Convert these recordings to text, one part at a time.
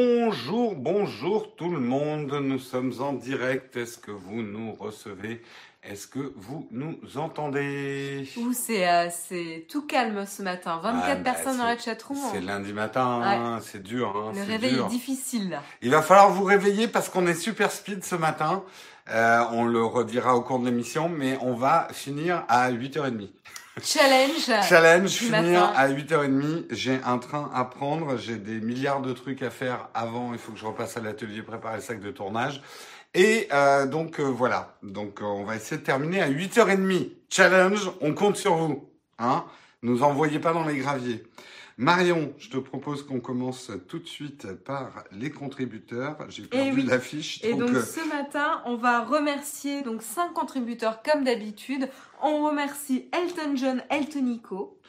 Bonjour, bonjour tout le monde. Nous sommes en direct. Est-ce que vous nous recevez? Est-ce que vous nous entendez? Ouh, c'est euh, tout calme ce matin. 24 Ah, bah, personnes dans la chatroom. C'est lundi matin, hein, c'est dur. Hein, Le réveil dur. est difficile là. Il va falloir vous réveiller parce qu'on est super speed ce matin. Euh, on le redira au cours de l'émission, mais on va finir à 8h30. Challenge. Challenge, finir à 8h30. J'ai un train à prendre, j'ai des milliards de trucs à faire avant. Il faut que je repasse à l'atelier préparer le sac de tournage. Et euh, donc euh, voilà, donc euh, on va essayer de terminer à 8h30. Challenge, on compte sur vous. Hein Nous envoyez pas dans les graviers. Marion, je te propose qu'on commence tout de suite par les contributeurs. J'ai perdu oui. l'affiche. Et donc euh, ce matin, on va remercier donc cinq contributeurs comme d'habitude. On remercie Elton John, Elton Nico.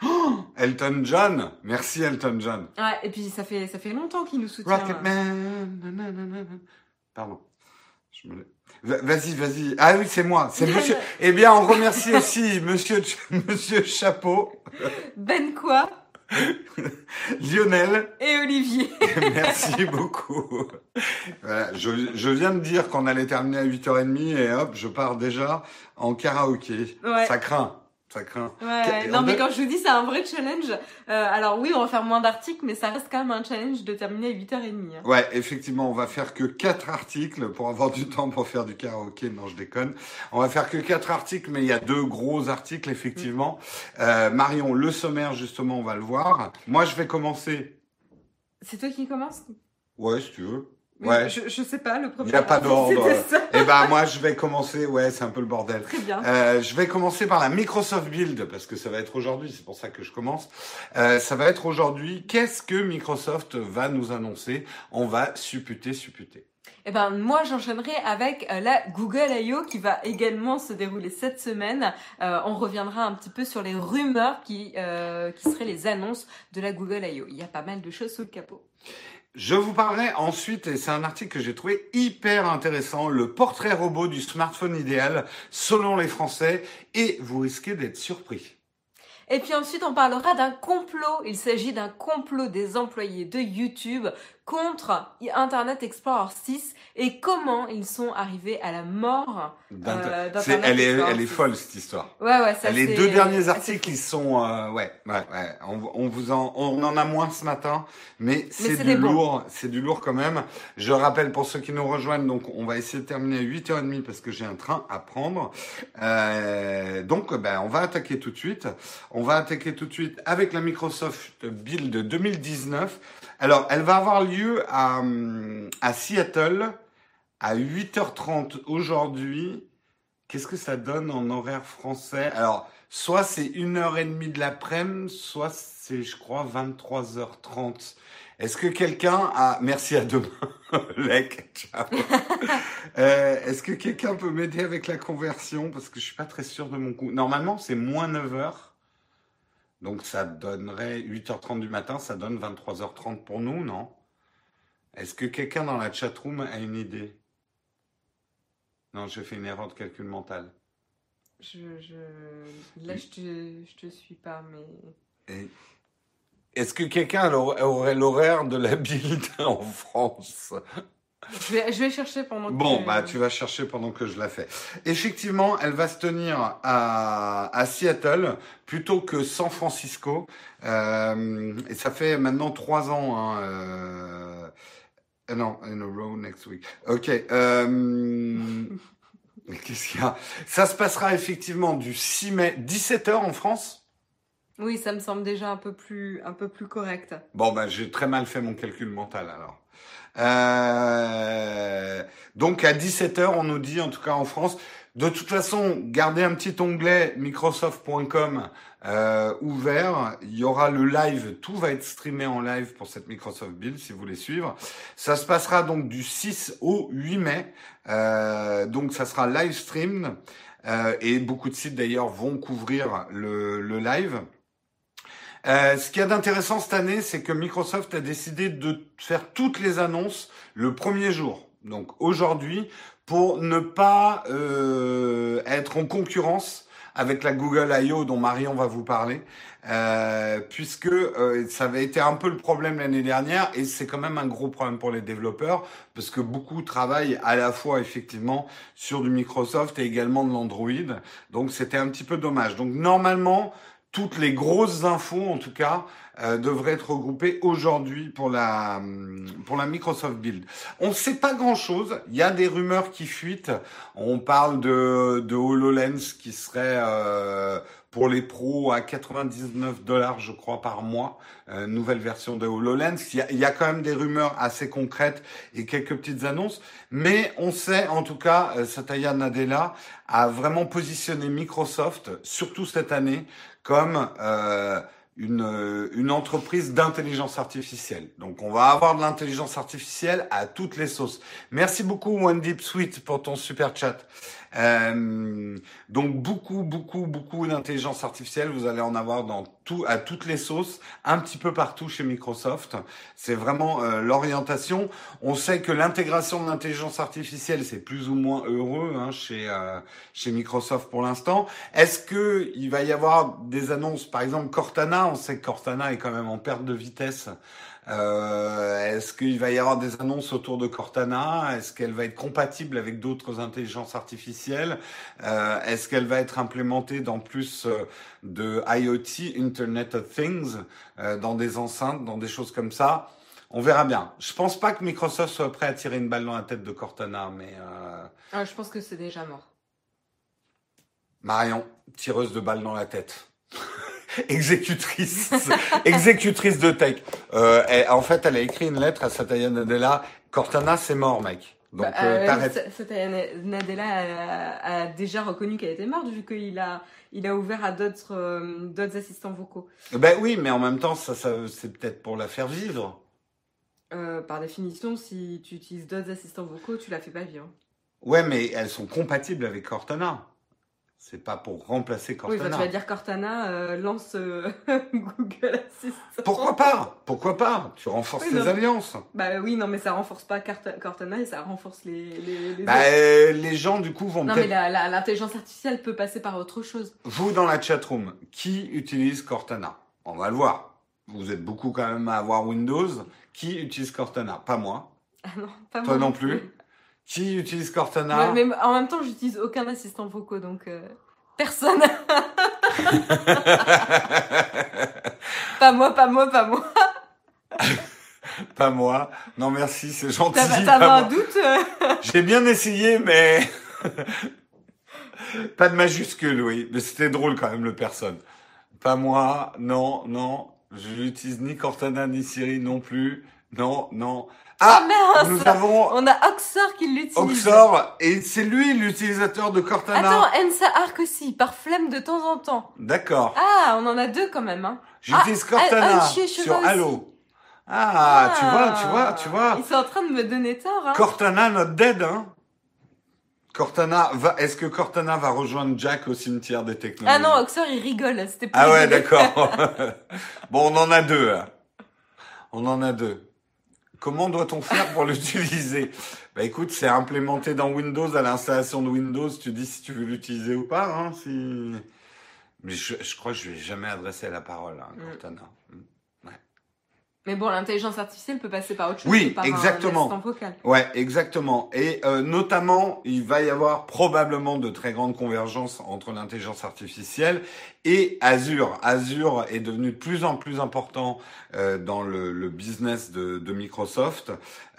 Elton John, merci Elton John. Ouais, et puis ça fait ça fait longtemps qu'il nous soutient. Rocketman. nananana. Pardon. Je me... Va- Vas-y, vas-y. Ah oui, c'est moi. C'est monsieur. Eh bien, on remercie aussi monsieur, monsieur Chapeau, Ben quoi? Lionel. et Olivier. Merci beaucoup. Voilà, je, je viens de dire qu'on allait terminer à 8h30 et hop, je pars déjà en karaoké. Ouais. Ça craint. Ça craint. Ouais, non on mais quand je vous dis c'est un vrai challenge, euh, alors oui on va faire moins d'articles mais ça reste quand même un challenge de terminer à 8h30. hein. Ouais, effectivement, on va faire que quatre articles pour avoir du temps pour faire du karaoké. Non, je déconne. On va faire que quatre articles, mais il y a deux gros articles, effectivement. Euh, Marion, le sommaire, justement, on va le voir. Moi, je vais commencer. C'est toi qui commence Ouais, si tu veux. Ouais. Je, je sais pas, le premier. Il n'y a pas d'ordre. Eh ben, moi, je vais commencer. Ouais, c'est un peu le bordel. Très bien. Euh, je vais commencer par la Microsoft Build parce que ça va être aujourd'hui, c'est pour ça que je commence. Euh, ça va être aujourd'hui. Qu'est-ce que Microsoft va nous annoncer? On va supputer, supputer. Eh ben moi j'enchaînerai avec euh, la Google I.O. qui va également se dérouler cette semaine. Euh, on reviendra un petit peu sur les rumeurs qui euh, qui seraient les annonces de la Google I.O. Il y a pas mal de choses sous le capot. Je vous parlerai ensuite, et c'est un article que j'ai trouvé hyper intéressant, le portrait robot du smartphone idéal selon les Français, et vous risquez d'être surpris. Et puis ensuite, on parlera d'un complot. Il s'agit d'un complot des employés de YouTube contre Internet Explorer 6 et comment ils sont arrivés à la mort. Euh, d'Internet elle, est, Explorer elle est 6. folle cette histoire. Ouais, ouais, ça Les deux derniers articles, ils sont, euh, ouais, ouais, ouais. On, on vous en, on en a moins ce matin, mais c'est du lourd, c'est du lourd quand même. Je rappelle pour ceux qui nous rejoignent, donc on va essayer de terminer à 8h30 parce que j'ai un train à prendre. Euh, donc, ben, on va attaquer tout de suite. On va attaquer tout de suite avec la Microsoft Build 2019. Alors, elle va avoir lieu à, hum, à Seattle à 8h30 aujourd'hui. Qu'est-ce que ça donne en horaire français? Alors, soit c'est une heure et demie de l'après-midi, soit c'est, je crois, 23h30. Est-ce que quelqu'un a... Merci à demain, Lec, ciao. Euh, Est-ce que quelqu'un peut m'aider avec la conversion? Parce que je suis pas très sûr de mon coup. Normalement, c'est moins 9h. Donc ça donnerait 8h30 du matin, ça donne 23h30 pour nous, non? Est-ce que quelqu'un dans la chatroom a une idée? Non, j'ai fait une erreur de calcul mental. Je, je... Là, je te, je te suis pas, mais. Et Est-ce que quelqu'un aurait aurait l'horaire de la build en France? Je vais, je vais chercher pendant que. Bon, bah tu vas chercher pendant que je la fais. Effectivement, elle va se tenir à, à Seattle plutôt que San Francisco. Euh, et ça fait maintenant trois ans. Hein, euh, non, in a row next week. Ok. Euh, Qu'est-ce qu'il y a? Ça se passera effectivement du 6 mai, 17h en France? Oui, ça me semble déjà un peu plus, un peu plus correct. Bon, ben, j'ai très mal fait mon calcul mental alors. Euh, donc à 17h, on nous dit, en tout cas en France, de toute façon, gardez un petit onglet Microsoft.com euh, ouvert. Il y aura le live, tout va être streamé en live pour cette Microsoft Build si vous voulez suivre. Ça se passera donc du 6 au 8 mai. Euh, donc ça sera live stream euh, et beaucoup de sites d'ailleurs vont couvrir le, le live. Euh, ce qu'il y a d'intéressant cette année, c'est que Microsoft a décidé de faire toutes les annonces le premier jour. Donc aujourd'hui, pour ne pas euh, être en concurrence avec la Google I.O. dont Marion va vous parler, euh, puisque euh, ça avait été un peu le problème l'année dernière et c'est quand même un gros problème pour les développeurs parce que beaucoup travaillent à la fois effectivement sur du Microsoft et également de l'Android. Donc c'était un petit peu dommage. Donc normalement, toutes les grosses infos en tout cas euh, devraient être regroupées aujourd'hui pour la pour la Microsoft Build. On ne sait pas grand chose. Il y a des rumeurs qui fuitent. On parle de de Hololens qui serait euh, pour les pros à 99 dollars, je crois, par mois. Euh, nouvelle version de HoloLens. Il y, a, il y, a, quand même des rumeurs assez concrètes et quelques petites annonces. Mais on sait, en tout cas, euh, Satya Nadella a vraiment positionné Microsoft, surtout cette année, comme euh, une, une entreprise d'intelligence artificielle. Donc on va avoir de l'intelligence artificielle à toutes les sauces. Merci beaucoup One Deep Sweet pour ton super chat. Euh, donc beaucoup, beaucoup, beaucoup d'intelligence artificielle. Vous allez en avoir dans tout, à toutes les sauces, un petit peu partout chez Microsoft. C'est vraiment euh, l'orientation. On sait que l'intégration de l'intelligence artificielle, c'est plus ou moins heureux hein, chez euh, chez Microsoft pour l'instant. Est-ce que il va y avoir des annonces, par exemple Cortana On sait que Cortana est quand même en perte de vitesse. Euh, Est-ce qu'il va y avoir des annonces autour de Cortana? Est-ce qu'elle va être compatible avec d'autres intelligences artificielles? Euh, Est-ce qu'elle va être implémentée dans plus euh, de IoT, Internet of Things, euh, dans des enceintes, dans des choses comme ça? On verra bien. Je pense pas que Microsoft soit prêt à tirer une balle dans la tête de Cortana, mais. Euh... Ah, je pense que c'est déjà mort. Marion, tireuse de balles dans la tête. Exécutrice, exécutrice de tech. Euh, en fait, elle a écrit une lettre à Satya Nadella. Cortana, c'est mort, mec. Donc, bah, euh, euh Satya Nadella a, a, déjà reconnu qu'elle était morte vu qu'il a, il a ouvert à d'autres, euh, d'autres assistants vocaux. Ben oui, mais en même temps, ça, ça c'est peut-être pour la faire vivre. Par définition, si tu utilises d'autres assistants vocaux, tu la fais pas vivre. Ouais, mais elles sont compatibles avec Cortana. C'est pas pour remplacer Cortana. Oui, tu vas dire Cortana euh, lance euh, Google Assistant. Pourquoi pas? Pourquoi pas? Tu renforces oui, les alliances. Bah oui, non, mais ça renforce pas Cortana et ça renforce les. Les, les, bah, euh, les gens du coup vont. Non, mais l'intelligence artificielle peut passer par autre chose. Vous dans la chatroom, qui utilise Cortana? On va le voir. Vous êtes beaucoup quand même à avoir Windows. Qui utilise Cortana? Pas moi. Ah non, pas Toi moi. non plus. Qui utilise Cortana ouais, Mais en même temps, j'utilise aucun assistant vocaux, donc euh, personne. pas moi, pas moi, pas moi. pas moi. Non, merci, c'est gentil. T'avais un doute J'ai bien essayé, mais pas de majuscule, oui. Mais c'était drôle quand même, le personne. Pas moi, non, non. Je n'utilise ni Cortana ni Siri non plus. Non, non. Ah, mince nous avons... On a Oxor qui l'utilise. Oxor, et c'est lui l'utilisateur de Cortana. Attends, Ensa Arc aussi, par flemme de temps en temps. D'accord. Ah, on en a deux quand même. Hein. J'utilise ah, Cortana sur Halo. Ah, ah, tu vois, tu vois, tu vois. Ils sont en train de me donner tort. Hein. Cortana, not dead, hein. Cortana va, est-ce que Cortana va rejoindre Jack au cimetière des technologies? Ah non, Oxor, il rigole, c'était Ah ouais, d'accord. bon, on en a deux, hein. On en a deux. Comment doit-on faire pour l'utiliser Bah écoute, c'est implémenté dans Windows à l'installation de Windows. Tu dis si tu veux l'utiliser ou pas. Hein, si... Mais je, je, crois que je vais jamais adresser la parole à hein, Cortana. Mais bon, l'intelligence artificielle peut passer par autre chose. Oui, par exactement. Un vocal. Ouais, exactement. Et euh, notamment, il va y avoir probablement de très grandes convergences entre l'intelligence artificielle et Azure. Azure est devenu de plus en plus important euh, dans le, le, business de, de Microsoft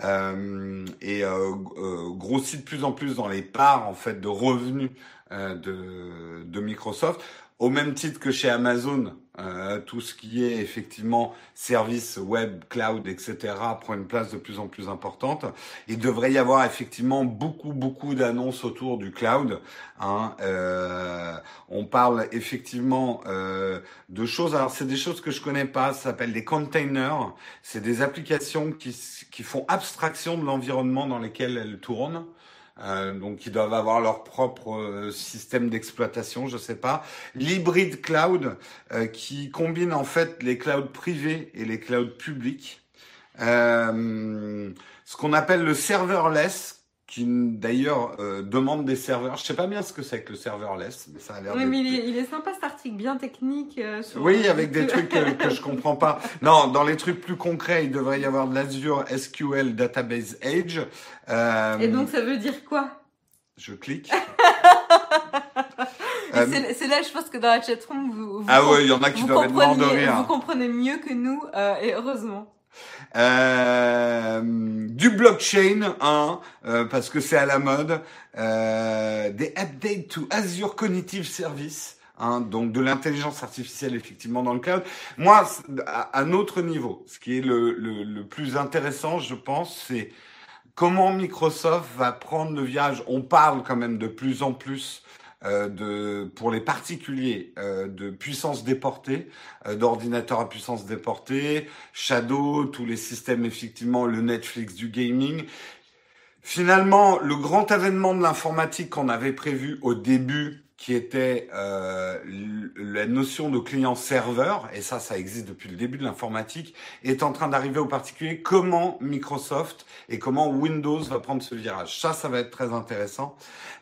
euh, et euh, euh, grossit de plus en plus dans les parts en fait de revenus euh, de, de Microsoft au même titre que chez Amazon, euh, tout ce qui est effectivement service web, cloud, etc. prend une place de plus en plus importante. Il devrait y avoir effectivement beaucoup, beaucoup d'annonces autour du cloud. Hein. Euh, on parle effectivement euh, de choses. Alors c'est des choses que je connais pas. Ça s'appelle des containers. C'est des applications qui, qui font abstraction de l'environnement dans lequel elles tournent. Euh, donc ils doivent avoir leur propre euh, système d'exploitation, je sais pas. L'hybride cloud euh, qui combine en fait les clouds privés et les clouds publics. Euh, ce qu'on appelle le serverless qui d'ailleurs euh, demande des serveurs. Je sais pas bien ce que c'est que le serverless, mais ça a l'air. Oui, mais il est, il est sympa cet article, bien technique. euh, sur- Oui, avec des trucs que, que je comprends pas. Non, dans les trucs plus concrets, il devrait y avoir de l'Azure SQL Database Edge. Euh, Et donc ça veut dire quoi? Je clique. Euh, c'est- là, je pense que dans la chatroom, vous, vous, ah ouais, il y en a qui doivent être morts de rire. vous comprenez mieux que nous, euh, et heureusement. Euh, du blockchain, hein, euh, parce que c'est à la mode. Euh, des updates to Azure Cognitive Service. Hein, donc de l'intelligence artificielle effectivement dans le cloud. Moi, à un autre niveau, ce qui est le, le, le plus intéressant, je pense, c'est comment Microsoft va prendre le virage. On parle quand même de plus en plus de, pour les particuliers, euh, de puissance déportée, euh, d'ordinateurs à puissance déportée, Shadow, tous les systèmes effectivement, le Netflix du gaming. Finalement, le grand événement de l'informatique qu'on avait prévu au début, qui était euh, la notion de client-serveur, et ça, ça existe depuis le début de l'informatique, est en train d'arriver aux particuliers. Comment Microsoft et comment Windows va prendre ce virage? Ça, ça va être très intéressant.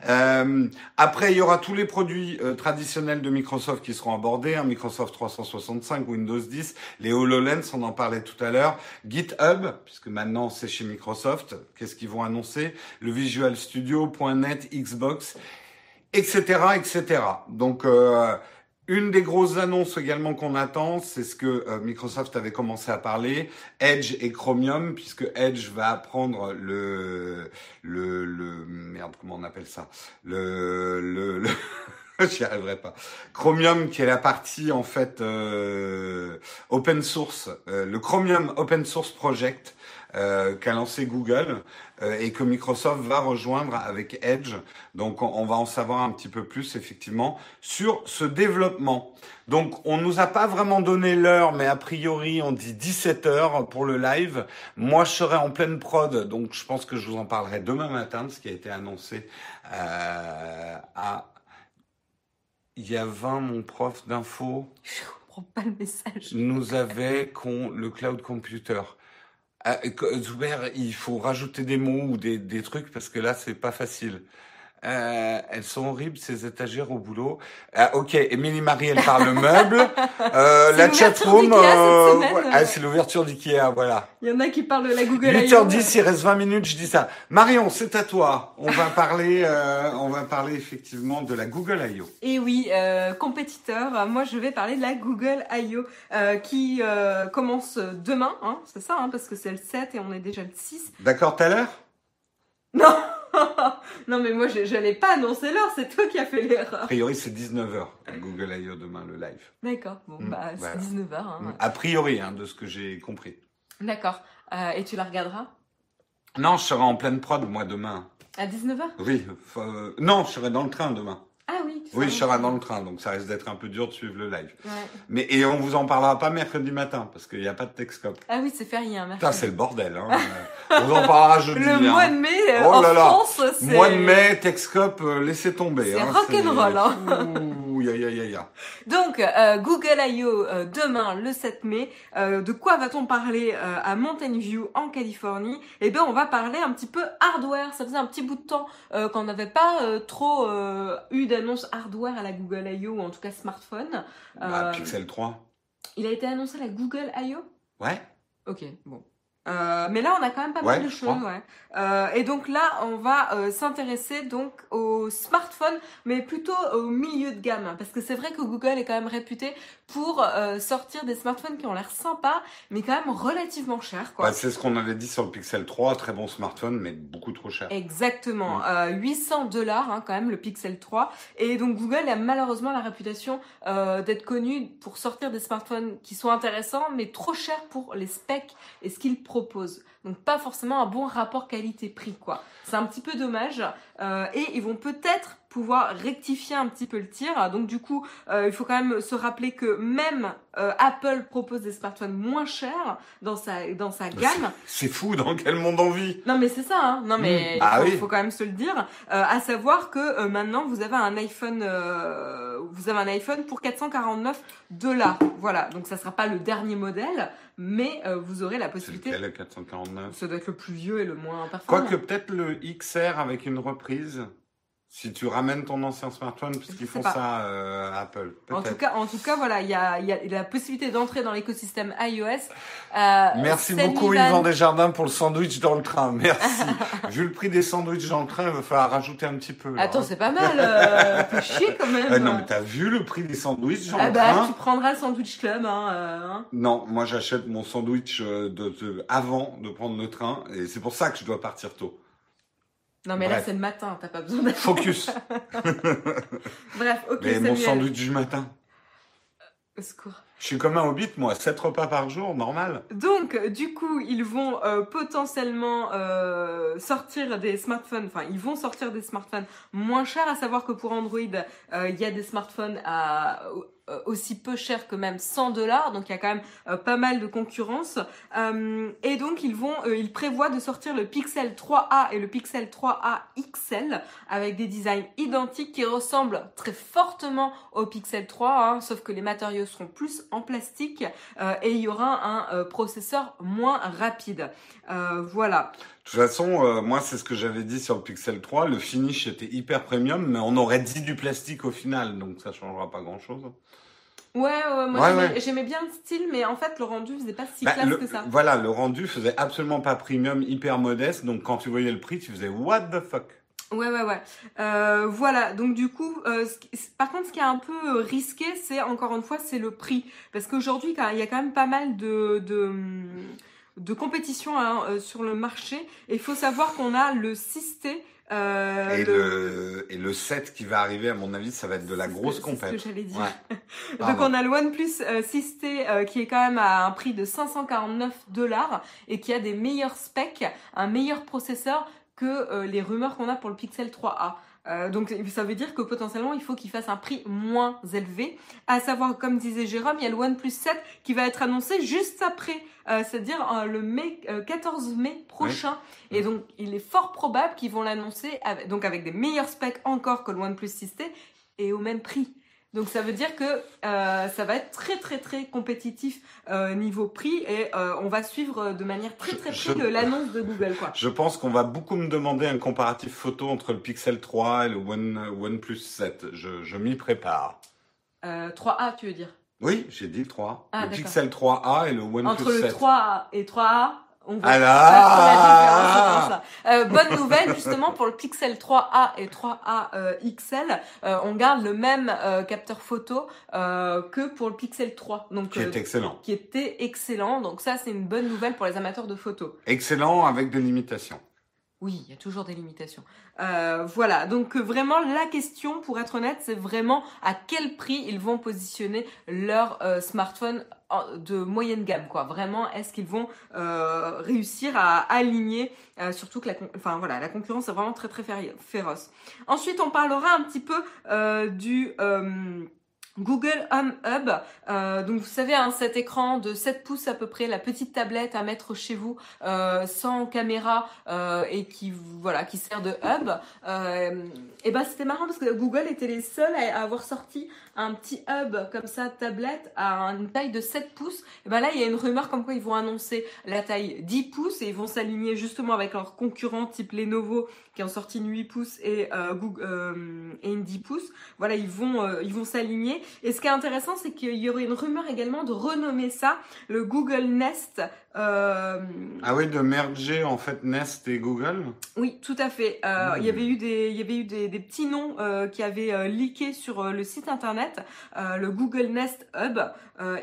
Euh, après, il y aura tous les produits euh, traditionnels de Microsoft qui seront abordés, hein, Microsoft 365, Windows 10, les HoloLens, on en parlait tout à l'heure, GitHub, puisque maintenant c'est chez Microsoft, qu'est-ce qu'ils vont annoncer, le Visual Studio, .NET, Xbox, etc., etc. Donc, euh, une des grosses annonces également qu'on attend, c'est ce que euh, Microsoft avait commencé à parler, Edge et Chromium, puisque Edge va prendre le, le, le, merde, comment on appelle ça, le, le, le J'y arriverai pas. Chromium, qui est la partie en fait euh, open source, euh, le Chromium Open Source Project qu'a lancé Google euh, et que Microsoft va rejoindre avec Edge. Donc on, on va en savoir un petit peu plus effectivement sur ce développement. Donc on nous a pas vraiment donné l'heure, mais a priori on dit 17 heures pour le live. Moi je serai en pleine prod, donc je pense que je vous en parlerai demain matin de ce qui a été annoncé euh, à il y a 20, mon prof d'info Je comprends pas le message. nous avait con le cloud computer. Ah, Zuber, il faut rajouter des mots ou des, des trucs parce que là, c'est pas facile. Euh, elles sont horribles, ces étagères au boulot. Ah, ok, Émilie Marie, elle parle meuble. Euh, la chatroom, euh, ouais, ah, c'est l'ouverture d'IKEA, voilà. Il y en a qui parlent de la Google I.O. 8h10, il reste 20 minutes, je dis ça. Marion, c'est à toi. On va parler, euh, on va parler effectivement de la Google I.O. Et oui, euh, compétiteur, moi je vais parler de la Google I.O. euh, qui euh, commence demain, hein, c'est ça, hein, parce que c'est le 7 et on est déjà le 6. D'accord, tout à l'heure Non Non mais moi je j'allais pas annoncer l'heure, c'est toi qui as fait A l'erreur. priori, c'est 19h, Google I.O. demain, le live. D'accord, bon Mm, bah c'est voilà. 19h. Hein. A priori, hein, de ce que j'ai compris. D'accord, Euh, et tu la regarderas? Non, je serai en pleine prod, moi, demain. à 19h Oui, euh, non, je serai dans le train demain. Ah oui. tu Oui, je serai dans le train, donc ça risque d'être un peu dur de suivre le live. Ouais. Mais et on vous en parlera pas mercredi matin, parce qu'il n'y a pas de Texcope. Ah oui, c'est férié, hein, mercredi. c'est le bordel. Hein. on vous en parlera jeudi. Le hein. mois de mai Oh en là. France, c'est... Mois de mai, Texcope, euh, laissez tomber. C'est hein, rock'n'roll, hein. Ouh, ya, ya, ya, ya. Donc, euh, Google I.O. euh, demain, le 7 mai. Euh, de quoi va-t-on parler à Mountain View, en Californie? Eh bien, on va parler un petit peu hardware. Ça faisait un petit bout de temps qu'on n'avait pas trop eu d'annonce hardware à la Google I.O. ou en tout cas smartphone. Bah, Pixel 3. Il a été annoncé la Google I.O. Ouais. Ok, bon. Euh, mais là, on a quand même pas Ouais, mal de choses, ouais. Euh, et donc là, on va euh, s'intéresser donc aux smartphones, mais plutôt au milieu de gamme, parce que c'est vrai que Google est quand même réputé pour euh, sortir des smartphones qui ont l'air sympas, mais quand même relativement chers. Bah, c'est ce qu'on avait dit sur le Pixel 3, très bon smartphone, mais beaucoup trop cher. Exactement, Mm. Euh, 800 dollars hein, quand même le Pixel 3 et donc Google a malheureusement la réputation euh, d'être connu pour sortir des smartphones qui sont intéressants mais trop chers pour les specs et ce qu'ils proposent. Donc pas forcément un bon rapport qualité-prix quoi. C'est un petit peu dommage Euh, et ils vont peut-être pouvoir rectifier un petit peu le tir. Donc du coup, il faut quand même se rappeler que même Apple propose des smartphones moins chers dans sa dans sa gamme. C'est fou, dans quel monde on vit Non mais c'est ça, hein. non mais Mm. Ah il faut, oui. faut quand même se le dire. à savoir que maintenant vous avez un iPhone, vous avez un iPhone pour 449 dollars. Voilà, donc ça sera pas le dernier modèle, mais euh, vous aurez la possibilité. lequel, le 449 Ça doit être le plus vieux et le moins performant. Quoique peut-être le XR avec une reprise, si tu ramènes ton ancien smartphone, puisqu'ils font pas. ça euh, Apple. En tout cas, en tout cas, voilà, il y a, y a la possibilité d'entrer dans l'écosystème iOS. Euh, Merci beaucoup Yvan Desjardins pour le sandwich dans le train. Merci. Vu le prix des sandwichs dans le train, il va falloir rajouter un petit peu. là, Attends, hein. c'est pas mal. Euh, peu chier quand même. Ah non, mais t'as vu le prix des sandwichs dans ah le bah, train tu prendras le sandwich club. Hein, euh, hein. Non, moi j'achète mon sandwich euh, de, de- avant de prendre le train et c'est pour ça que je dois partir tôt. Non, mais là c'est le matin, t'as pas besoin d'être. Focus. Bref, ok, Mais mon Samuel. sandwich du matin. Au secours. Je suis comme un hobbit, moi. 7 repas par jour, normal. Donc, du coup, ils vont euh, potentiellement euh, sortir des smartphones, enfin, ils vont sortir des smartphones moins chers, à savoir que pour Android, euh, il y a des smartphones à euh, aussi peu cher que même 100 dollars, donc il y a quand même euh, pas mal de concurrence. Euh, et donc, ils vont, euh, ils prévoient de sortir le Pixel 3a et le Pixel 3a XL avec des designs identiques qui ressemblent très fortement au Pixel 3, hein, sauf que les matériaux seront plus en plastique euh, et il y aura un euh, processeur moins rapide. Euh, voilà. De toute façon, euh, moi, c'est ce que j'avais dit sur le Pixel 3. Le finish était hyper premium, mais on aurait dit du plastique au final, donc ça changera pas grand-chose. Ouais, ouais, moi Ouais, j'aimais, ouais. bien le style, mais en fait le rendu faisait pas si Bah, classe le- que ça. Voilà, le rendu faisait absolument pas premium, hyper modeste, donc quand tu voyais le prix, tu faisais what the fuck? Ouais, ouais, ouais. Euh, voilà. Donc du coup, euh, ce par contre, ce qui est un peu risqué, c'est encore une fois, c'est le prix, parce qu'aujourd'hui, il y a quand même pas mal de de, de compétition hein, euh, sur le marché. Et il faut savoir qu'on a le 6T. Euh, et, le- le... et le 7 qui va arriver, à mon avis, ça va être de la grosse que- c'est ce compète. que j'allais dire. Ouais. Donc on a le OnePlus euh, 6T euh, qui est quand même à un prix de 549 dollars et qui a des meilleurs specs, un meilleur processeur que euh, les rumeurs qu'on a pour le Pixel 3a. Euh, donc ça veut dire que potentiellement il faut qu'il fasse un prix moins élevé. À savoir, comme disait Jérôme, il y a le OnePlus 7 qui va être annoncé juste après, euh, c'est-à-dire euh, le mai, euh, 14 mai prochain. Et donc il est fort probable qu'ils vont l'annoncer avec, donc avec des meilleurs specs encore que le OnePlus 6T et au même prix. Donc ça veut dire que euh, ça va être très très très compétitif euh, niveau prix et euh, on va suivre de manière très très près l'annonce de Google quoi. Je pense qu'on va beaucoup me demander un comparatif photo entre le Pixel 3 et le One, OnePlus 7. Je, je m'y prépare. Euh, 3A tu veux dire? Oui, j'ai dit le 3. Ah, le. Pixel 3A et le OnePlus Entre le 7. 3A et 3A on voit la différence, ça. Euh, bonne nouvelle justement pour le Pixel 3A et 3A euh, XL, euh, on garde le même capteur photo que pour le Pixel 3. Donc Qui est excellent. qui était excellent. Donc ça c'est une bonne nouvelle pour les amateurs de photos. Excellent avec des limitations. Oui, il y a toujours des limitations. Euh, voilà, donc euh, vraiment la question, pour être honnête, c'est vraiment à quel prix ils vont positionner leur euh, smartphone de moyenne gamme, quoi. Vraiment, est-ce qu'ils vont euh, réussir à aligner, euh, surtout que la, enfin voilà, la concurrence est vraiment très très féroce. Ensuite, on parlera un petit peu euh, du Google Home Hub. Euh, donc vous savez, hein, cet écran de 7 pouces à peu près, la petite tablette à mettre chez vous euh, sans caméra euh, et qui voilà qui sert de hub. Euh, et ben c'était marrant parce que Google était les seuls à, avoir sorti un petit hub comme ça tablette à une taille de 7 pouces. Et ben là il y a une rumeur comme quoi ils vont annoncer la taille 10 pouces et ils vont s'aligner justement avec leurs concurrents type Lenovo qui ont sorti une 8 pouces et euh, Google euh, et une 10 pouces. Voilà ils vont euh, ils vont s'aligner. Et ce qui est intéressant c'est qu'il y aurait une rumeur également de renommer ça le Google Nest. Euh, Ah oui, de merger en fait Nest et Google? oui, tout à fait. Euh, Mmh. Il y avait eu des, il y avait eu des, des petits noms qui avaient leaké sur le site internet, le Google Nest Hub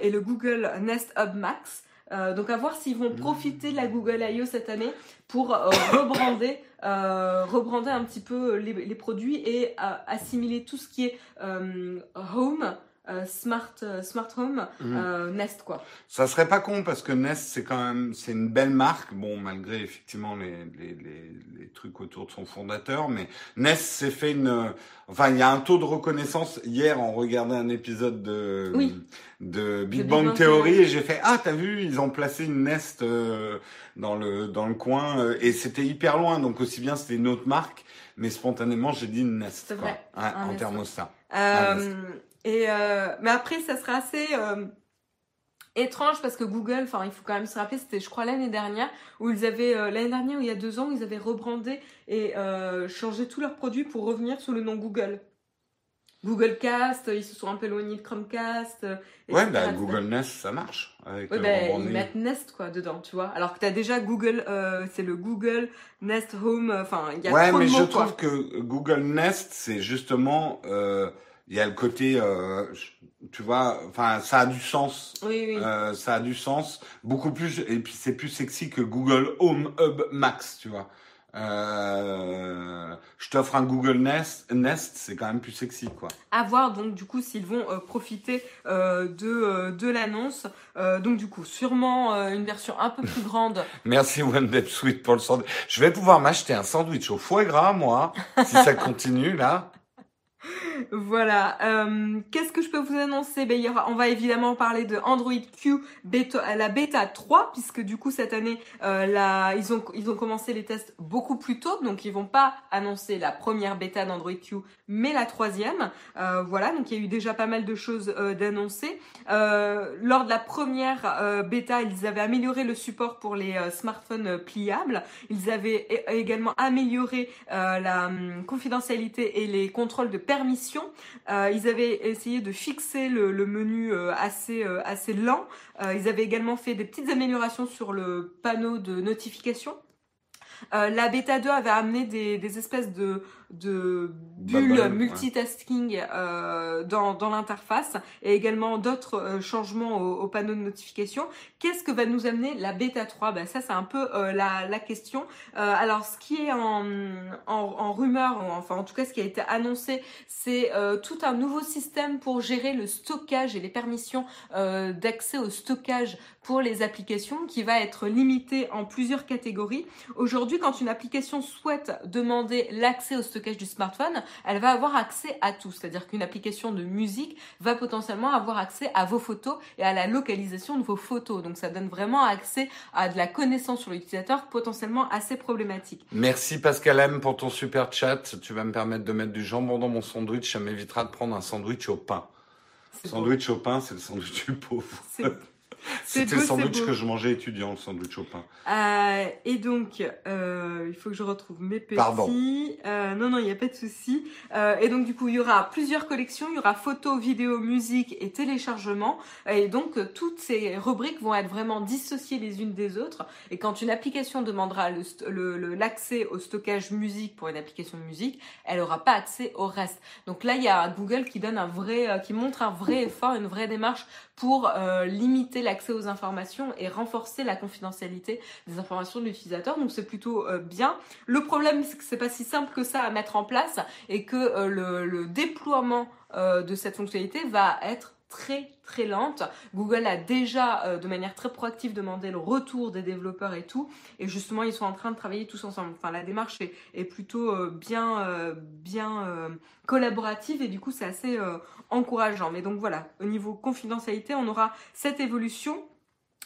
et le Google Nest Hub Max. Euh, donc à voir s'ils vont Mmh. profiter de la Google I.O. cette année pour euh, rebrander, euh, rebrander un petit peu les, les produits et assimiler tout ce qui est home euh, smart, euh, smart home, Mhm. euh, Nest quoi. Ça serait pas con parce que Nest c'est quand même c'est une belle marque bon malgré effectivement les, les, les, les trucs autour de son fondateur mais Nest s'est fait une enfin il y a un taux de reconnaissance hier on regardait un épisode de Oui. de Big Big Bang Bang Theory Theory. et j'ai fait ah t'as vu ils ont placé une Nest euh, dans le dans le coin euh, et c'était hyper loin donc aussi bien c'était une autre marque mais spontanément j'ai dit Nest C'est quoi. vrai, Ouais, un en thermostat Euh. Et euh, mais après, ça sera assez euh, étrange parce que Google, enfin, il faut quand même se rappeler, c'était, je crois, l'année dernière où ils avaient euh, l'année dernière ou il y a deux ans, où ils avaient rebrandé et changé tous leurs produits pour revenir sous le nom Google. Google Cast, ils se sont un peu éloignés de Chromecast. ouais bah. Google Nest ça marche avec le ben, ils mettent Nest quoi dedans, tu vois. Alors que t'as déjà Google, euh, c'est le Google Nest Home. Enfin, il y a Ouais, trop mais de je mots, trouve quoi. que Google Nest, c'est justement, euh, il y a le côté, euh, tu vois, enfin, ça a du sens. Oui, oui. Euh, ça a du sens, beaucoup plus, et puis c'est plus sexy que Google Home Hub Max, tu vois. Euh, je t'offre un Google Nest, Nest, c'est quand même plus sexy, quoi. À voir donc du coup s'ils vont euh, profiter euh, de euh, de l'annonce. Euh, donc du coup sûrement euh, une version un peu plus grande. Merci Day Sweet pour le sandwich. Je vais pouvoir m'acheter un sandwich au foie gras, moi, si ça continue, là. Voilà. Euh, Qu'est-ce que je peux vous annoncer? Ben, On va évidemment parler de Android Q la bêta 3 puisque du coup cette année euh, ils ont commencé les tests beaucoup plus tôt donc ils vont pas annoncer la première bêta d'Android Q mais la troisième. Euh, voilà donc il y a eu déjà pas mal de choses d'annoncer. Lors de la première bêta, ils avaient amélioré le support pour les smartphones pliables. Ils avaient également amélioré la hum, confidentialité et les contrôles de permission. Euh, ils avaient essayé de fixer le, menu euh, assez euh, assez lent. Euh, ils avaient également fait des petites améliorations sur le panneau de notification. La bêta 2 avait amené des espèces de, de bulles Bubble, ouais. multitasking euh, dans, dans l'interface et également d'autres euh, changements au, au panneau de notification. Qu'est-ce que va nous amener la bêta 3 ben, Ça, c'est un peu euh, la, la question. Alors, ce qui est en, en, en rumeur, enfin en tout cas ce qui a été annoncé, c'est tout un nouveau système pour gérer le stockage et les permissions d'accès au stockage pour les applications qui va être limité en plusieurs catégories. Aujourd'hui, quand une application souhaite demander l'accès au stockage du smartphone, elle va avoir accès à tout. C'est-à-dire qu'une application de musique va potentiellement avoir accès à vos photos et à la localisation de vos photos. Donc ça donne vraiment accès à de la connaissance sur l'utilisateur potentiellement assez problématique. Merci Pascal M pour ton super chat. Tu vas me permettre de mettre du jambon dans mon sandwich. Ça m'évitera de prendre un sandwich au pain. Beau. Sandwich au pain, c'est le sandwich du pauvre. C'était le sandwich beau. que je mangeais étudiant, le sandwich au pain. Euh, et donc, euh, il faut que je retrouve mes petits. Pardon. Euh, non, non, il n'y a pas de souci. Euh, et donc, du coup, il y aura plusieurs collections. Il y aura photos, vidéos, musique et téléchargement. Et donc, toutes ces rubriques vont être vraiment dissociées les unes des autres. Et quand une application demandera le st- le- le- l'accès au stockage musique pour une application de musique, elle n'aura pas accès au reste. Donc là, il y a Google qui donne un vrai, euh, qui montre un vrai effort, une vraie démarche pour euh, limiter l'accès aux informations et renforcer la confidentialité des informations de l'utilisateur. Donc c'est plutôt euh, bien. Le problème, c'est que c'est pas si simple que ça à mettre en place et que euh, le, déploiement de cette fonctionnalité va être très très lente. Google a déjà euh, de manière très proactive demandé le retour des développeurs et tout et justement ils sont en train de travailler tous ensemble. Enfin la démarche est, plutôt euh, bien euh, bien collaborative et du coup c'est assez encourageant. Mais donc voilà, au niveau confidentialité, on aura cette évolution.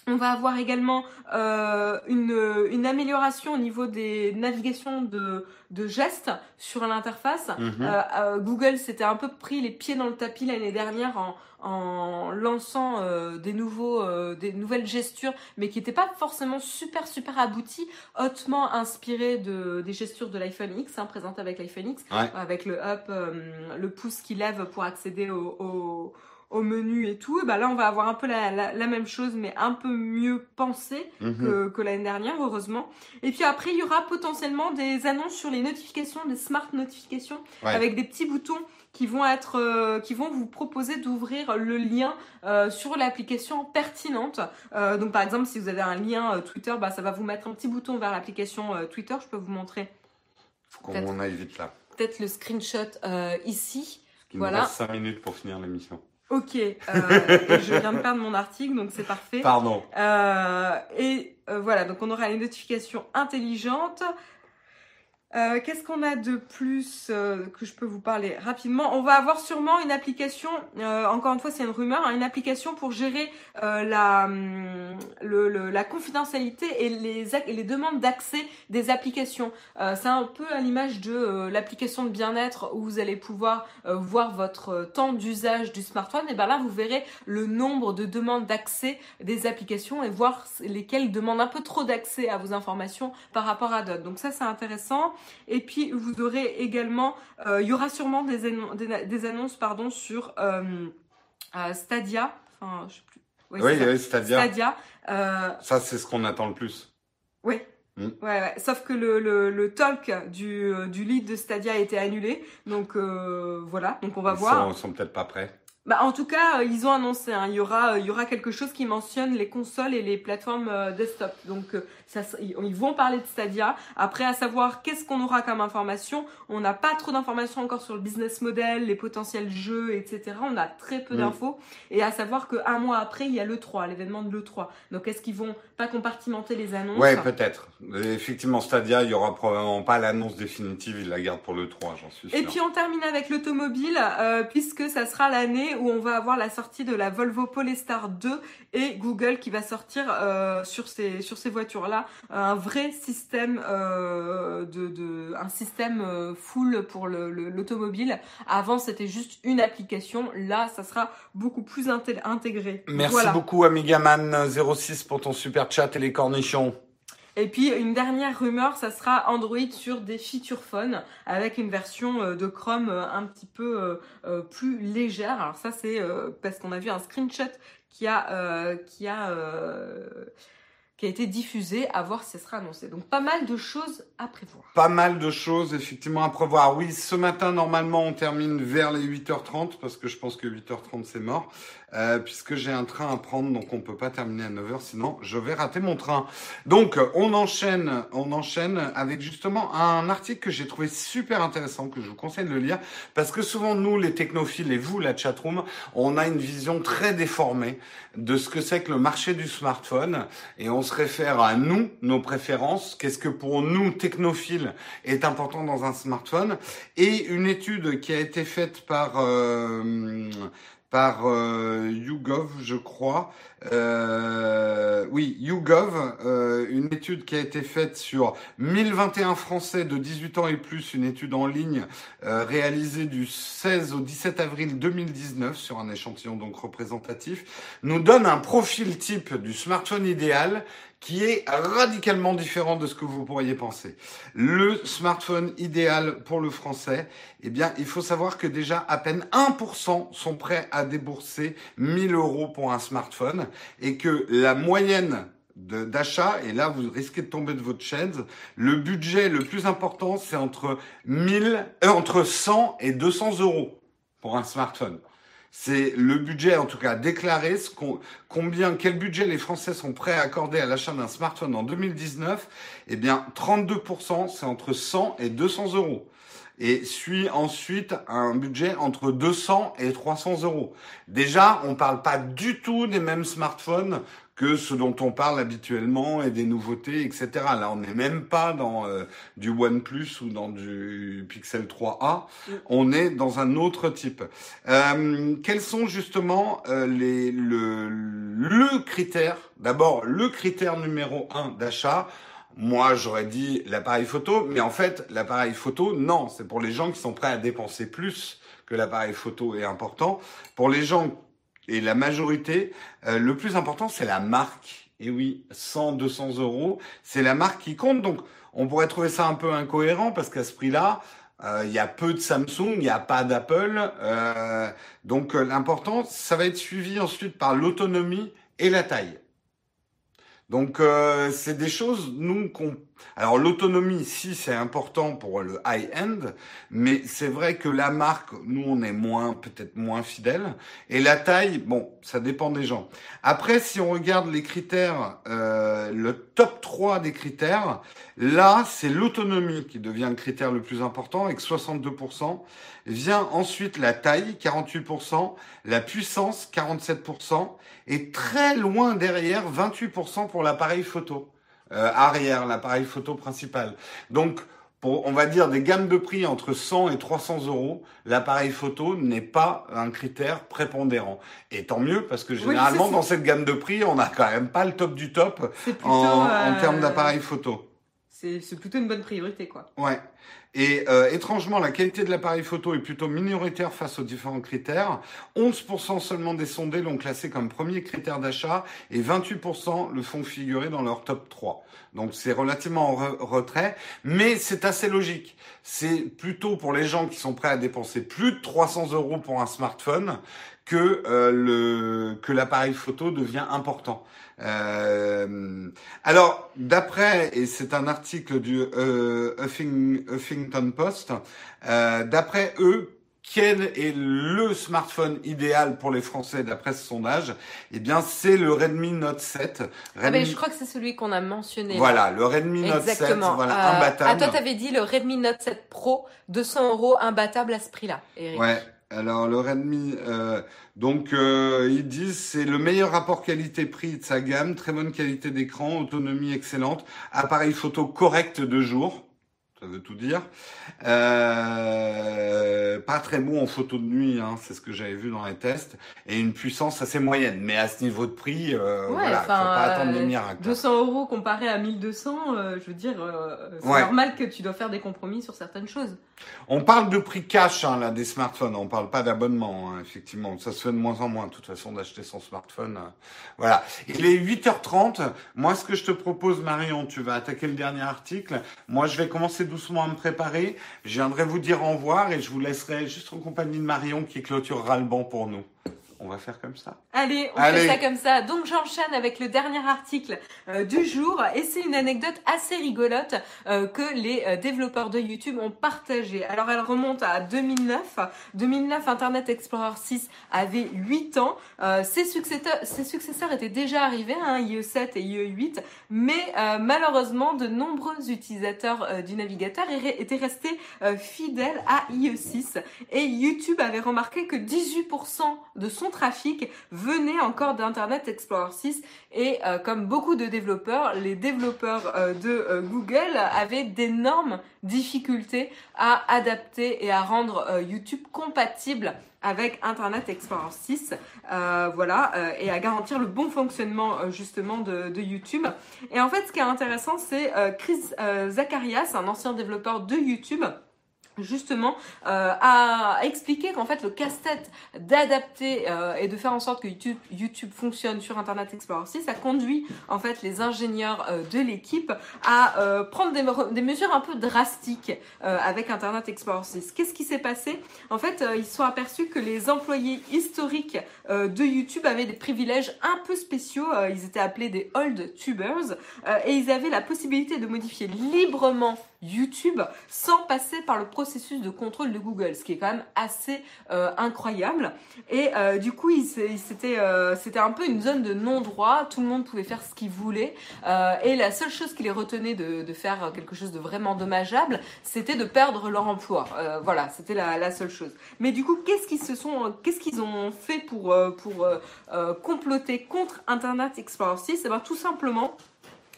On va avoir également euh, une, une amélioration au niveau des navigations de, de gestes sur l'interface. Mhm. Euh, euh, Google s'était un peu pris les pieds dans le tapis l'année dernière en, en lançant euh, des nouveaux, euh, des nouvelles gestures, mais qui n'étaient pas forcément super super abouties, hautement inspirées de des gestures de l'iPhone X, hein, présentées avec l'iPhone X, Ouais. avec le up, euh, le pouce qui lève pour accéder au, au, au menu et tout. Et ben là, on va avoir un peu la, la, la même chose, mais un peu mieux pensé Mhm. que, que l'année dernière, heureusement. Et puis après, il y aura potentiellement des annonces sur les notifications, des smart notifications, Ouais. avec des petits boutons qui vont être, euh, qui vont vous proposer d'ouvrir le lien euh, sur l'application pertinente. Euh, donc par exemple, si vous avez un lien Twitter, bah, ça va vous mettre un petit bouton vers l'application Twitter. Je peux vous montrer Faut qu'on aille vite là. peut-être le screenshot ici. Il Voilà. nous reste 5 minutes pour finir l'émission. Ok, euh, et je viens de perdre mon article, donc c'est parfait. Pardon. Euh, et euh, voilà, donc on aura une notification intelligente. Euh, Qu'est-ce qu'on a de plus euh, que je peux vous parler rapidement? On va avoir sûrement une application, euh, encore une fois c'est une rumeur, hein, une application pour gérer euh, la, hum, le, le- la confidentialité et les, les demandes d'accès des applications. Euh, c'est un peu à l'image de l'application de bien-être où vous allez pouvoir voir votre temps d'usage du smartphone. Et ben là vous verrez le nombre de demandes d'accès des applications et voir lesquelles demandent un peu trop d'accès à vos informations par rapport à d'autres. Donc ça c'est intéressant. Et puis vous aurez également, euh, il y aura sûrement des, annon- des, des annonces pardon sur euh, euh, Stadia. Enfin, je sais plus. Ouais, Oui, Stadia. Euh, ça c'est ce qu'on attend le plus. oui. Mm. Ouais, ouais. Sauf que le, le, le talk du, du lead de Stadia a été annulé. Donc euh, voilà, donc on va Ils voir. sont, sont peut-être pas prêts. Bah, en tout cas, ils ont annoncé, hein, il y aura, il y aura quelque chose qui mentionne les consoles et les plateformes desktop. Donc, ça, ils vont parler de Stadia. Après, à savoir qu'est-ce qu'on aura comme information, on n'a pas trop d'informations encore sur le business model, les potentiels jeux, etc. On a très peu d'infos. Et à savoir qu'un mois après, il y a le 3, l'événement de le 3. Donc, est-ce qu'ils vont pas compartimenter les annonces Ouais, peut-être. Effectivement, Stadia, il y aura probablement pas l'annonce définitive, ils la gardent pour le 3, j'en suis sûr. Et puis on termine avec l'automobile, euh, puisque ça sera l'année où on va avoir la sortie de la Volvo Polestar 2 et Google qui va sortir euh, sur ces sur ces voitures-là un vrai système euh, de, de un système euh, full pour le- le- l'automobile. Avant c'était juste une application, là ça sera beaucoup plus inté- intégré. Merci Voilà. beaucoup, Amigaman06 pour ton super chat et les cornichons. Et puis une dernière rumeur, ça sera Android sur des feature phones avec une version euh, de Chrome un petit peu plus légère. Alors ça c'est parce qu'on a vu un screenshot qui a euh, qui a euh, qui a été diffusé, à voir si sera annoncé. Donc pas mal de choses à prévoir. Pas mal de choses, effectivement, à prévoir. Oui, ce matin, normalement, on termine vers les 8h30, parce que je pense que 8h30, c'est mort, euh, puisque j'ai un train à prendre, donc on peut pas terminer à 9h, sinon je vais rater mon train. Donc, on enchaîne, on enchaîne avec justement un article que j'ai trouvé super intéressant, que je vous conseille de le lire, parce que souvent, nous, les technophiles, et vous, la chatroom, on a une vision très déformée de ce que c'est que le marché du smartphone, et on se réfère à nous, nos préférences, qu'est-ce que pour nous, technophiles, est important dans un smartphone, et une étude qui a été faite par euh, par euh, YouGov, je crois. Euh, oui, YouGov, euh, une étude qui a été faite sur 1021 Français de 18 ans et plus, une étude en ligne euh, réalisée du 16 au 17 avril 2019 sur un échantillon donc représentatif, nous donne un profil type du smartphone idéal qui est radicalement différent de ce que vous pourriez penser. Le smartphone idéal pour le français, eh bien, il faut savoir que déjà à peine 1% sont prêts à débourser 1000 euros pour un smartphone et que la moyenne d'achat, et là vous risquez de tomber de votre chaise, le budget le plus important c'est entre 1000, euh, entre 100 et 200 euros pour un smartphone. C'est le budget, en tout cas déclaré, combien, quel budget les Français sont prêts à accorder à l'achat d'un smartphone en 2019. Eh bien, 32%, c'est entre 100 et 200 euros. Et suit ensuite un budget entre 200 et 300 euros. Déjà, on parle pas du tout des mêmes smartphones que ce dont on parle habituellement et des nouveautés, etc. Là, on n'est même pas dans euh, du OnePlus ou dans du Pixel 3a. Mm. On est dans un autre type. Euh, quels sont justement euh, les, le, le critère D'abord, le critère numéro un d'achat? Moi, j'aurais dit l'appareil photo, mais en fait, l'appareil photo, non, c'est pour les gens qui sont prêts à dépenser plus que l'appareil photo est important. Pour les gens et la majorité, euh, le plus important, c'est la marque. Et oui, 100, 200 euros, c'est la marque qui compte. Donc, on pourrait trouver ça un peu incohérent parce qu'à ce prix-là, euh, il y a peu de Samsung, il n'y a pas d'Apple. Euh, donc, euh, l'important, ça va être suivi ensuite par l'autonomie et la taille. Donc euh, c'est des choses nous qu'on alors l'autonomie si c'est important pour le high-end, mais c'est vrai que la marque nous on est moins peut-être moins fidèle et la taille bon ça dépend des gens. Après si on regarde les critères euh, le top 3 des critères, là c'est l'autonomie qui devient le critère le plus important avec 62 Vient ensuite la taille, 48%, la puissance, 47%, et très loin derrière, 28% pour l'appareil photo. Euh, arrière, l'appareil photo principal. Donc, pour, on va dire, des gammes de prix entre 100 et 300 euros, l'appareil photo n'est pas un critère prépondérant. Et tant mieux, parce que généralement, dans cette gamme de prix, on n'a quand même pas le top du top en, en termes euh, d'appareil photo. C'est plutôt une bonne priorité, quoi. Ouais. Et euh, étrangement, la qualité de l'appareil photo est plutôt minoritaire face aux différents critères. 11% seulement des sondés l'ont classé comme premier critère d'achat et 28% le font figurer dans leur top 3. Donc c'est relativement en retrait, mais c'est assez logique. C'est plutôt pour les gens qui sont prêts à dépenser plus de 300 euros pour un smartphone que euh, que l'appareil photo devient important. Euh, alors, d'après, et c'est un article du euh, Huffington Post, euh, d'après eux, quel est le smartphone idéal pour les Français d'après ce sondage? Eh bien, c'est le Redmi Note 7. Ah ben, je crois que c'est celui qu'on a mentionné. Voilà, le Redmi Note 7, voilà, imbattable. Ah, toi, t'avais dit le Redmi Note 7 Pro, 200 euros, imbattable à ce prix-là, Eric. Ouais. Alors le Redmi, euh, donc euh, ils disent c'est le meilleur rapport qualité-prix de sa gamme, très bonne qualité d'écran, autonomie excellente, appareil photo correct de jour ça veut tout dire. Euh, pas très bon en photo de nuit, hein, c'est ce que j'avais vu dans les tests, et une puissance assez moyenne. Mais à ce niveau de prix, euh, voilà, faut pas attendre des miracles. 200 euros comparé à 1200, euh, je veux dire, euh, c'est normal que tu dois faire des compromis sur certaines choses. On parle de prix cash hein, là des smartphones, on parle pas d'abonnement, hein, effectivement. Ça se fait de moins en moins, de toute façon, d'acheter son smartphone. Euh, voilà. Il est 8h30. Moi, ce que je te propose, Marion, tu vas attaquer le dernier article. Moi, je vais commencer doucement à me préparer. Je viendrai vous dire au revoir et je vous laisserai juste en compagnie de Marion qui clôturera le banc pour nous. On va faire comme ça. Allez, on fait ça comme ça. Donc j'enchaîne avec le dernier article euh, du jour et c'est une anecdote assez rigolote euh, que les euh, développeurs de YouTube ont partagée. Alors elle remonte à 2009. 2009, Internet Explorer 6 avait 8 ans. ses, successeurs, ses successeurs étaient déjà arrivés, hein, IE7 et IE8, mais malheureusement de nombreux utilisateurs du navigateur étaient restés fidèles à IE6 et YouTube avait remarqué que 18% de son trafic venait encore d'Internet Explorer 6 et euh, comme beaucoup de développeurs, les développeurs euh, de euh, Google avaient d'énormes difficultés à adapter et à rendre YouTube compatible avec Internet Explorer 6, voilà, et à garantir le bon fonctionnement justement de, de, YouTube. Et en fait, ce qui est intéressant, c'est Chris Zacharias, un ancien développeur de YouTube, justement euh, à expliquer qu'en fait le casse-tête d'adapter euh, et de faire en sorte que YouTube, YouTube fonctionne sur Internet Explorer 6 a conduit en fait les ingénieurs euh, de l'équipe à euh, prendre des, des, mesures un peu drastiques euh, avec Internet Explorer 6. Qu'est-ce qui s'est passé? En fait, ils se sont aperçus que les employés historiques de YouTube avaient des privilèges un peu spéciaux. ils étaient appelés des old tubers et ils avaient la possibilité de modifier librement YouTube sans passer par le processus de contrôle de Google, ce qui est quand même assez euh, incroyable. Et euh, du coup, c'était euh, c'était un peu une zone de non-droit, tout le monde pouvait faire ce qu'il voulait, et la seule chose qui les retenait de, de, faire quelque chose de vraiment dommageable, c'était de perdre leur emploi. voilà, c'était la, seule chose. Mais du coup, qu'est-ce qu'ils se sont, qu'est-ce qu'ils ont fait pour pour comploter contre Internet Explorer 6 Eh ben, tout simplement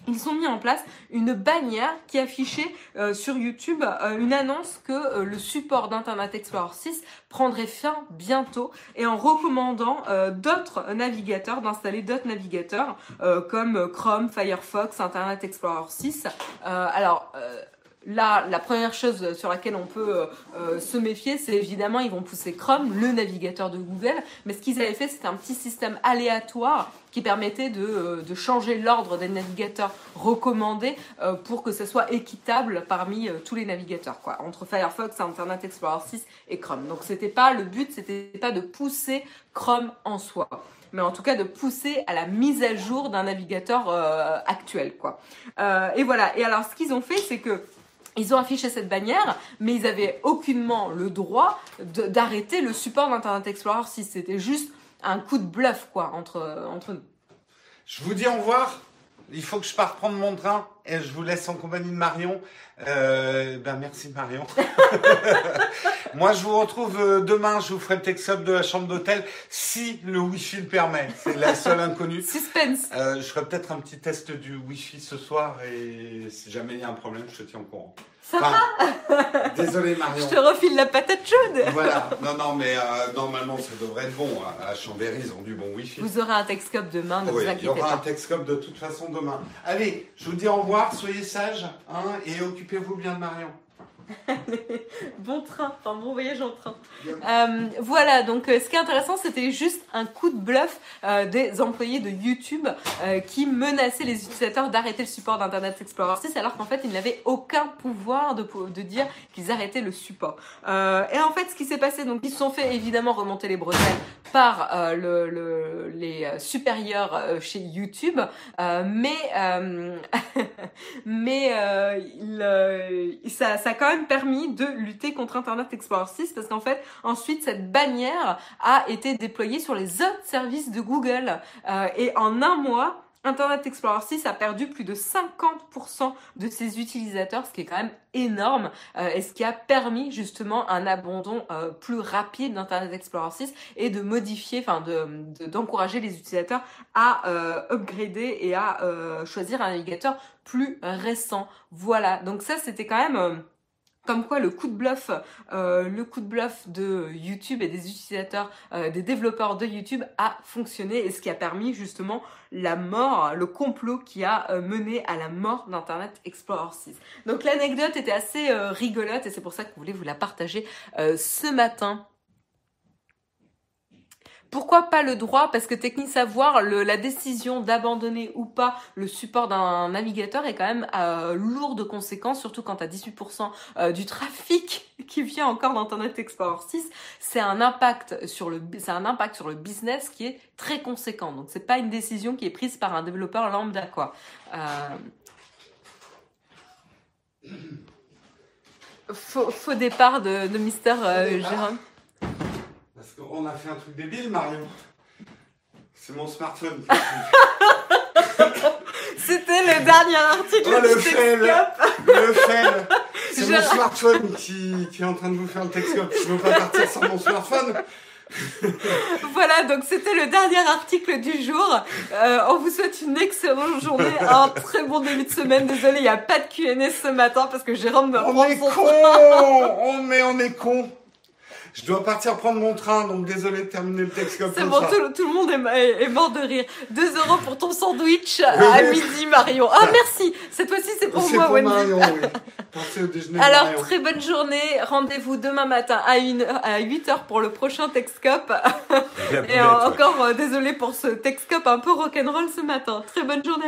ils ont mis en place une bannière qui affichait euh, sur YouTube euh, une annonce que euh, le support d'Internet Explorer 6 prendrait fin bientôt et en recommandant d'autres navigateurs, d'installer d'autres navigateurs comme Chrome, Firefox, Internet Explorer 6. alors Là, la première chose sur laquelle on peut euh, euh, se méfier, c'est évidemment ils vont pousser Chrome, le navigateur de Google. Mais ce qu'ils avaient fait, c'était un petit système aléatoire qui permettait de, euh, changer l'ordre des navigateurs recommandés pour que ce soit équitable parmi tous les navigateurs, quoi, entre Firefox, Internet Explorer 6 et Chrome. Donc c'était pas le but, c'était pas de pousser Chrome en soi. mais en tout cas de pousser à la mise à jour d'un navigateur euh, actuel, quoi. Euh, et voilà. Et alors, ce qu'ils ont fait, c'est que ils ont affiché cette bannière, mais ils avaient aucunement le droit d'arrêter le support d'Internet Explorer si c'était juste un coup de bluff, quoi, entre, entre nous. Je vous dis au revoir. Il faut que je parte prendre mon train et je vous laisse en compagnie de Marion. Euh, ben merci Marion. Moi je vous retrouve euh, demain, je vous ferai le text-up de la chambre d'hôtel si le Wi-Fi le permet. C'est la seule inconnue. Suspense. Euh, je ferai peut-être un petit test du Wi-Fi ce soir et si jamais il y a un problème, je te tiens au courant. désolé Marion. Je te refile la patate chaude. Voilà. Non, non, mais euh, normalement ça devrait être bon. À Chambéry, ils ont du bon Wi-Fi. Vous aurez un Texcope demain, ne oui, vous inquiétez pas. Il y aura un Texcope de toute façon demain. Allez, je vous dis au revoir, soyez sages hein, et occupez-vous bien de Marion. bon train, enfin bon voyage en train. Euh, voilà, donc euh, ce qui est intéressant, c'était juste un coup de bluff euh, des employés de YouTube qui menaçaient les utilisateurs d'arrêter le support d'Internet Explorer 6, alors qu'en fait, ils n'avaient aucun pouvoir de, de dire qu'ils arrêtaient le support. et en fait, ce qui s'est passé, donc ils se sont fait évidemment remonter les bretelles par le, les supérieurs chez YouTube, mais mais il, ça, ça a quand même permis de lutter contre Internet Explorer 6 parce qu'en fait, ensuite, cette bannière a été déployée sur les autres services de Google. Euh, et en un mois, Internet Explorer 6 a perdu plus de 50% de ses utilisateurs, ce qui est quand même énorme, euh, et ce qui a permis justement un abandon euh, plus rapide d'Internet Explorer 6 et de modifier, enfin de d'encourager les utilisateurs à upgrader et à choisir un navigateur plus récent. Voilà, donc ça c'était quand même comme quoi le coup de bluff, euh, le coup de bluff de YouTube et des utilisateurs, euh, des développeurs de YouTube a fonctionné et ce qui a permis justement la mort, le complot qui a euh, mené à la mort d'Internet Explorer 6. Donc l'anecdote était assez rigolote et c'est pour ça que je voulais vous la partager ce matin. Pourquoi pas le droit? Parce que technique savoir, le, la décision d'abandonner ou pas le support d'un navigateur est quand même euh, lourde de conséquences, surtout quand à 18% euh, du trafic qui vient encore d'Internet Explorer 6, c'est un impact sur le c'est un impact sur le business qui est très conséquent. Donc c'est pas une décision qui est prise par un développeur lambda quoi. Euh... Faux, départ de, de Mister euh, Jérôme. Qu'on a fait un truc débile, Marion. C'est mon smartphone. C'était le dernier article oh, le fail, Le fail. C'est mon smartphone qui, qui, est en train de vous faire le texte. Je ne veux pas partir sans mon smartphone. voilà, donc c'était le dernier article du jour. Euh, on vous souhaite une excellente journée, un très bon début de semaine. Désolé, il n'y a pas de Q&A ce matin parce que Jérôme me On est con Mais on est con je dois partir prendre mon train, donc désolé de terminer le texte comme ça. C'est bon, tout, le monde est, mort de rire. 2 euros pour ton sandwich à midi, Marion. Ah, merci. Cette fois-ci, c'est pour moi, pour Marion, oui. Pensez au déjeuner Alors, très bonne journée. Rendez-vous demain matin à, une, à 8h pour le prochain Texcop. Et encore, euh, désolé pour ce Texcop un peu rock'n'roll ce matin. Très bonne journée.